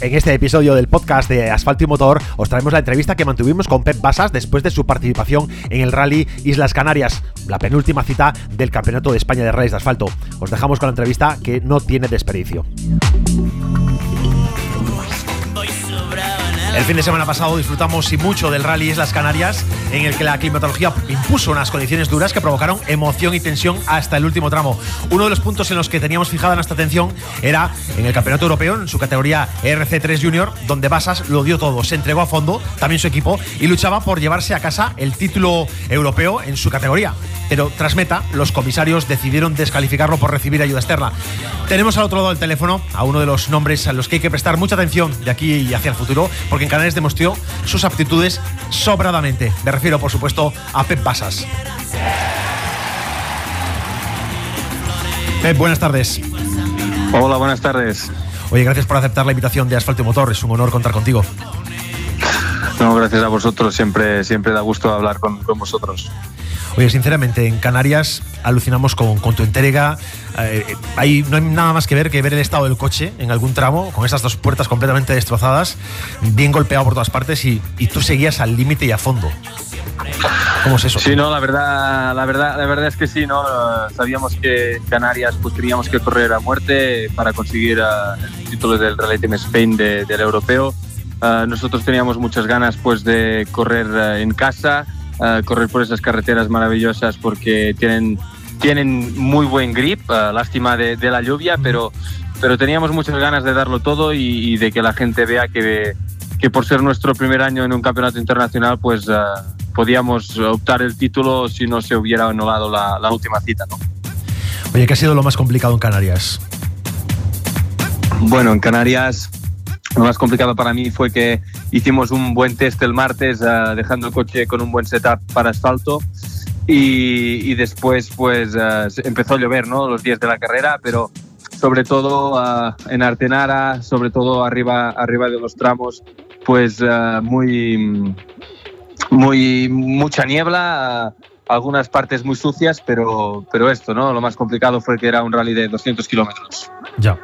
En este episodio del podcast de Asfalto y Motor os traemos la entrevista que mantuvimos con Pep Basas después de su participación en el Rally Islas Canarias, la penúltima cita del Campeonato de España de Rallys de Asfalto. Os dejamos con la entrevista que no tiene desperdicio. El fin de semana pasado disfrutamos y mucho del Rally Islas Canarias, en el que la climatología impuso unas condiciones duras que provocaron emoción y tensión hasta el último tramo. Uno de los puntos en los que teníamos fijada nuestra atención era en el Campeonato Europeo, en su categoría RC3 Junior, donde Basas lo dio todo, se entregó a fondo, también su equipo, y luchaba por llevarse a casa el título europeo en su categoría. Pero tras meta, los comisarios decidieron descalificarlo por recibir ayuda externa. Tenemos al otro lado del teléfono a uno de los nombres a los que hay que prestar mucha atención de aquí y hacia el futuro, porque en Canales demostró sus aptitudes sobradamente. Me refiero, por supuesto, a Pep Basas. Pep, buenas tardes. Hola, buenas tardes. Oye, gracias por aceptar la invitación de Asfalto y Motor. Es un honor contar contigo. No, gracias a vosotros. Siempre, siempre da gusto hablar con, con vosotros. Oye, sinceramente, en Canarias alucinamos con, con tu entrega. Eh, no hay nada más que ver que ver el estado del coche en algún tramo, con esas dos puertas completamente destrozadas, bien golpeado por todas partes y, y tú seguías al límite y a fondo. ¿Cómo es eso? Sí, no, la verdad, la verdad, la verdad es que sí, no. Sabíamos que Canarias pues teníamos que correr a muerte para conseguir uh, el título del Rally Team Spain de, del europeo. Uh, nosotros teníamos muchas ganas pues de correr uh, en casa, correr por esas carreteras maravillosas porque tienen tienen muy buen grip, lástima de, de, la lluvia, pero, pero teníamos muchas ganas de darlo todo y, y de que la gente vea que, que, por ser nuestro primer año en un campeonato internacional, pues uh, podíamos optar el título si no se hubiera anulado la, la, última cita. ¿no? Oye, ¿qué ha sido lo más complicado en Canarias? Bueno, en Canarias lo más complicado para mí fue que hicimos un buen test el martes, uh, dejando el coche con un buen setup para asfalto. Y, y, después pues uh, empezó a llover ¿no? los días de la carrera, pero sobre todo uh, en Artenara, sobre todo arriba, arriba de los tramos, pues muy, muy, mucha niebla, algunas partes muy sucias, pero, pero esto, ¿no? Lo más complicado fue que era un rally de 200 kilómetros. Ya.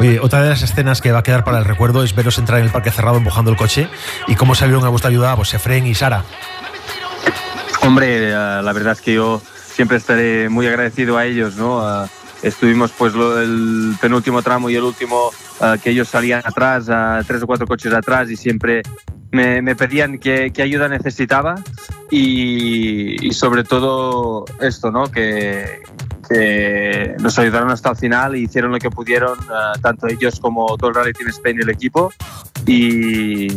Oye, otra de las escenas que va a quedar para el recuerdo es veros entrar en el parque cerrado empujando el coche y cómo salieron a vuestra ayuda pues Efren y Sara. Hombre, uh, la verdad es que yo siempre estaré muy agradecido a ellos, ¿no? Estuvimos pues el penúltimo tramo y el último que ellos salían atrás, tres o cuatro coches atrás y siempre me, me pedían qué, ayuda necesitaba y, y, sobre todo esto, ¿no? Que, que, nos ayudaron hasta el final y hicieron lo que pudieron, tanto ellos como todo el Rally Team Spain y el equipo y,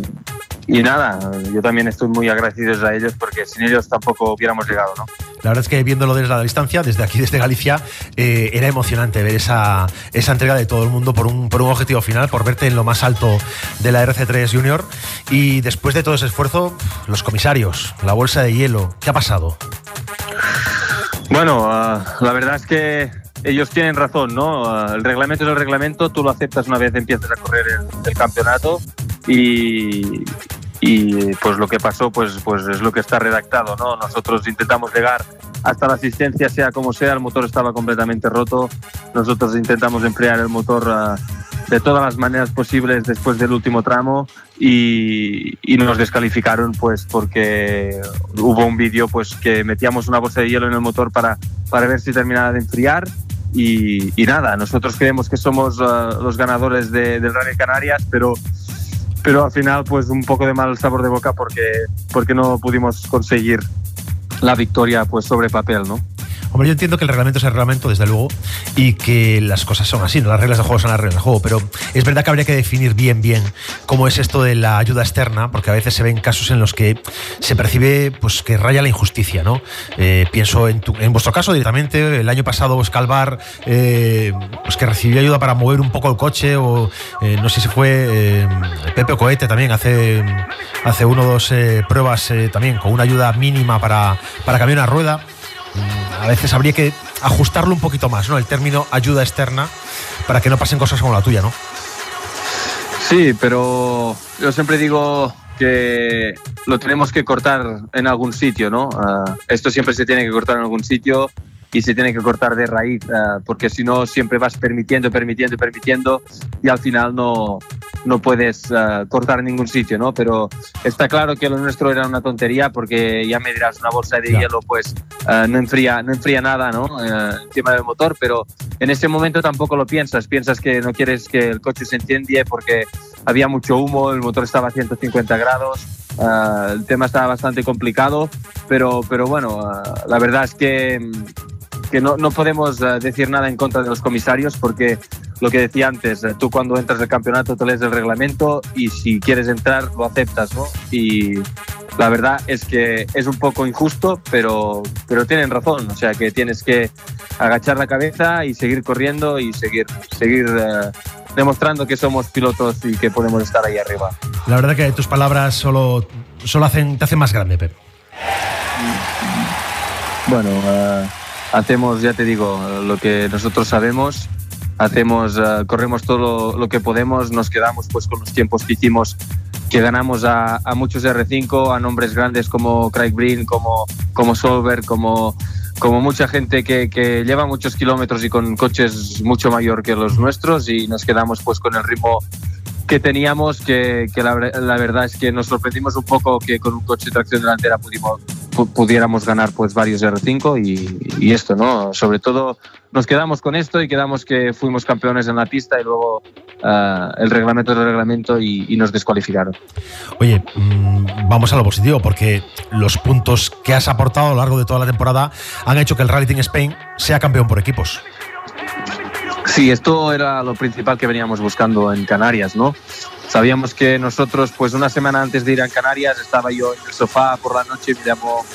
y nada, yo también estoy muy agradecido a ellos porque sin ellos tampoco hubiéramos llegado, ¿no? La verdad es que viéndolo desde la distancia, desde aquí, desde Galicia, eh, era emocionante ver esa, esa entrega de todo el mundo por un, por un objetivo final, por verte en lo más alto de la RC3 Junior. Y después de todo ese esfuerzo, los comisarios, la bolsa de hielo, ¿qué ha pasado? Bueno, uh, la verdad es que ellos tienen razón, ¿no? Uh, el reglamento es el reglamento, tú lo aceptas una vez empiezas a correr el, el campeonato y, y pues lo que pasó pues, pues es lo que está redactado. ¿no? Nosotros intentamos llegar hasta la asistencia, sea como sea, el motor estaba completamente roto. Nosotros intentamos emplear el motor uh, de todas las maneras posibles después del último tramo y, y nos descalificaron pues porque hubo un vídeo pues que metíamos una bolsa de hielo en el motor para, para ver si terminaba de enfriar y, y nada, nosotros creemos que somos uh, los ganadores de, del Rally Canarias, pero pero al final pues un poco de mal sabor de boca porque, porque no pudimos conseguir la victoria pues sobre papel, ¿no? Hombre, yo entiendo que el reglamento es el reglamento, desde luego, y que las cosas son así, ¿no? las reglas de juego son las reglas de juego, pero es verdad que habría que definir bien, bien cómo es esto de la ayuda externa, porque a veces se ven casos en los que se percibe pues, que raya la injusticia, ¿no? Eh, pienso en, tu, en, vuestro caso directamente, el año pasado Scalvar, eh, pues que recibió ayuda para mover un poco el coche, o eh, no sé si fue Pepe Cohete también, hace, hace uno o dos pruebas también con una ayuda mínima para, para cambiar una rueda a veces habría que ajustarlo un poquito más, ¿no? El término ayuda externa para que no pasen cosas como la tuya, ¿no? Sí, pero yo siempre digo que lo tenemos que cortar en algún sitio, ¿no? Uh, esto siempre se tiene que cortar en algún sitio y se tiene que cortar de raíz, uh, porque si no siempre vas permitiendo, permitiendo, permitiendo y al final no, no puedes uh, cortar ningún sitio, ¿no? Pero está claro que lo nuestro era una tontería porque ya me dirás, una bolsa de hielo pues uh, no, enfría, no enfría nada, ¿no? Uh, encima del motor, pero en ese momento tampoco lo piensas, piensas que no quieres que el coche se enciende porque había mucho humo, el motor estaba a 150 grados, el tema estaba bastante complicado, pero, pero bueno, la verdad es que que no, no podemos decir nada en contra de los comisarios porque lo que decía antes, eh, tú cuando entras al campeonato te lees el reglamento y si quieres entrar lo aceptas, ¿no? Y la verdad es que es un poco injusto, pero, pero tienen razón, o sea que tienes que agachar la cabeza y seguir corriendo y seguir, seguir eh, demostrando que somos pilotos y que podemos estar ahí arriba. La verdad que tus palabras solo, solo hacen, te hacen más grande, Pep. Bueno, uh, hacemos, ya te digo, lo que nosotros sabemos hacemos, uh, corremos todo lo, que podemos, nos quedamos pues con los tiempos que hicimos, que ganamos a, a muchos R5, a nombres grandes como Craig Breen, como, como Solberg, como, como mucha gente que, que, lleva muchos kilómetros y con coches mucho mayor que los nuestros y nos quedamos pues con el ritmo que teníamos, que, que la, la, verdad es que nos sorprendimos un poco que con un coche de tracción delantera pudimos, pudiéramos ganar pues varios R5 y, y, esto, ¿no? Sobre todo nos quedamos con esto y quedamos que fuimos campeones en la pista y luego uh, el reglamento del reglamento y, y, nos descualificaron. Oye, mmm, vamos a lo positivo porque los puntos que has aportado a lo largo de toda la temporada han hecho que el Rally Team Spain sea campeón por equipos. Sí, esto era lo principal que veníamos buscando en Canarias, ¿no? Sabíamos que nosotros, pues una semana antes de ir a Canarias, estaba yo en el sofá por la noche me llamó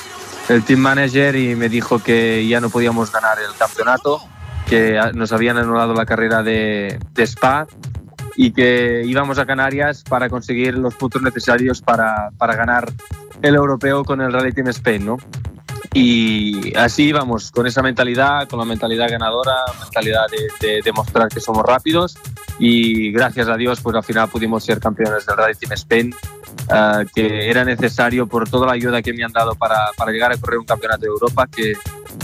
el team manager y me dijo que ya no podíamos ganar el campeonato, que nos habían anulado la carrera de, de Spa y que íbamos a Canarias para conseguir los puntos necesarios para, para ganar el europeo con el Rally Team Spain, ¿no? Y así íbamos, con esa mentalidad, con la mentalidad ganadora, mentalidad de, de, demostrar que somos rápidos y gracias a Dios pues al final pudimos ser campeones del Rally Team Spain, uh, que era necesario por toda la ayuda que me han dado para, para llegar a correr un campeonato de Europa, que,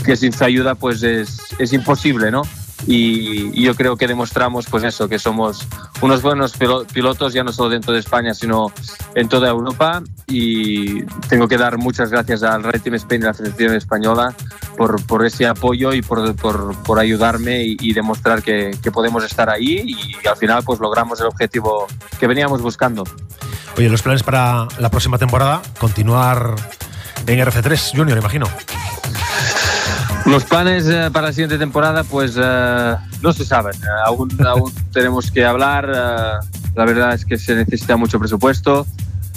que sin su ayuda pues es, es imposible, ¿no? Y, y, yo creo que demostramos pues eso, que somos unos buenos pilotos ya no solo dentro de España sino en toda Europa y tengo que dar muchas gracias al Red Team Spain y a la Federación Española por, por ese apoyo y por, por, por ayudarme y, y demostrar que, que, podemos estar ahí y al final pues logramos el objetivo que veníamos buscando. Oye, los planes para la próxima temporada, continuar en RC3 Junior, imagino. Los planes uh, para la siguiente temporada, pues uh, no se saben. Aún, aún, tenemos que hablar. la verdad es que se necesita mucho presupuesto.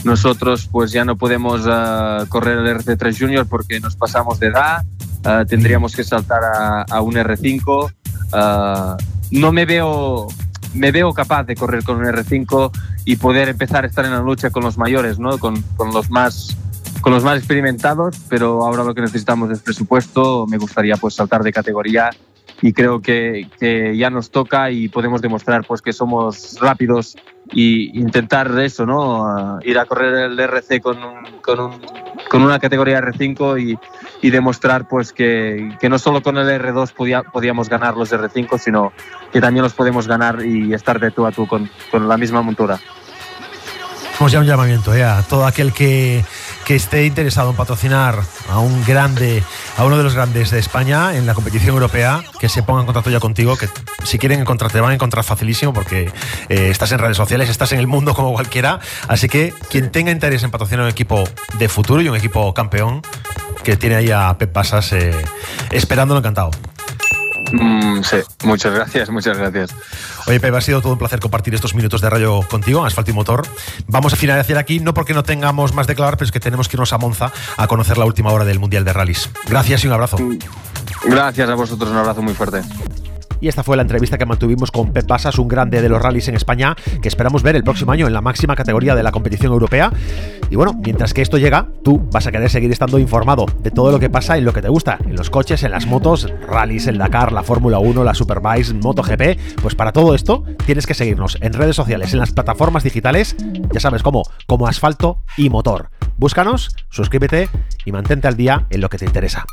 Nosotros, pues ya no podemos correr el RC3 Junior porque nos pasamos de edad. tendríamos que saltar a, a un R5. no me veo, me veo capaz de correr con un R5 y poder empezar a estar en la lucha con los mayores, ¿no? con, con los más con los más experimentados, pero ahora lo que necesitamos es presupuesto. Me gustaría pues saltar de categoría y creo que, que ya nos toca y podemos demostrar pues que somos rápidos y intentar eso, ¿no? Ir a correr el RC con, un, con, un, con una categoría R5 y, y demostrar pues que, que, no solo con el R2 podía, podíamos ganar los R5, sino que también los podemos ganar y estar de tú a tú con, con la misma montura. Pues ya un llamamiento ¿eh? a todo aquel que que esté interesado en patrocinar a un grande, a uno de los grandes de España en la competición europea, que se ponga en contacto ya contigo, que si quieren encontrarte, te van a encontrar facilísimo porque eh, estás en redes sociales, estás en el mundo como cualquiera. Así que quien tenga interés en patrocinar un equipo de futuro y un equipo campeón, que tiene ahí a Pep Pasas eh, esperándolo encantado. Mm, sí, muchas gracias, muchas gracias. Oye, Pepe, ha sido todo un placer compartir estos minutos de radio contigo, Asfalto y Motor. Vamos a finalizar aquí, no porque no tengamos más de clavar, pero es que tenemos que irnos a Monza a conocer la última hora del Mundial de Rallys. Gracias y un abrazo. Gracias a vosotros, un abrazo muy fuerte. Y esta fue la entrevista que mantuvimos con Pep Pasas, un grande de los rallies en España, que esperamos ver el próximo año en la máxima categoría de la competición europea. Y bueno, mientras que esto llega, tú vas a querer seguir estando informado de todo lo que pasa en lo que te gusta, en los coches, en las motos, rallies, el Dakar, la Fórmula 1, la Superbike, MotoGP. Pues para todo esto tienes que seguirnos en redes sociales, en las plataformas digitales, ya sabes cómo, como asfalto y motor. Búscanos, suscríbete y mantente al día en lo que te interesa.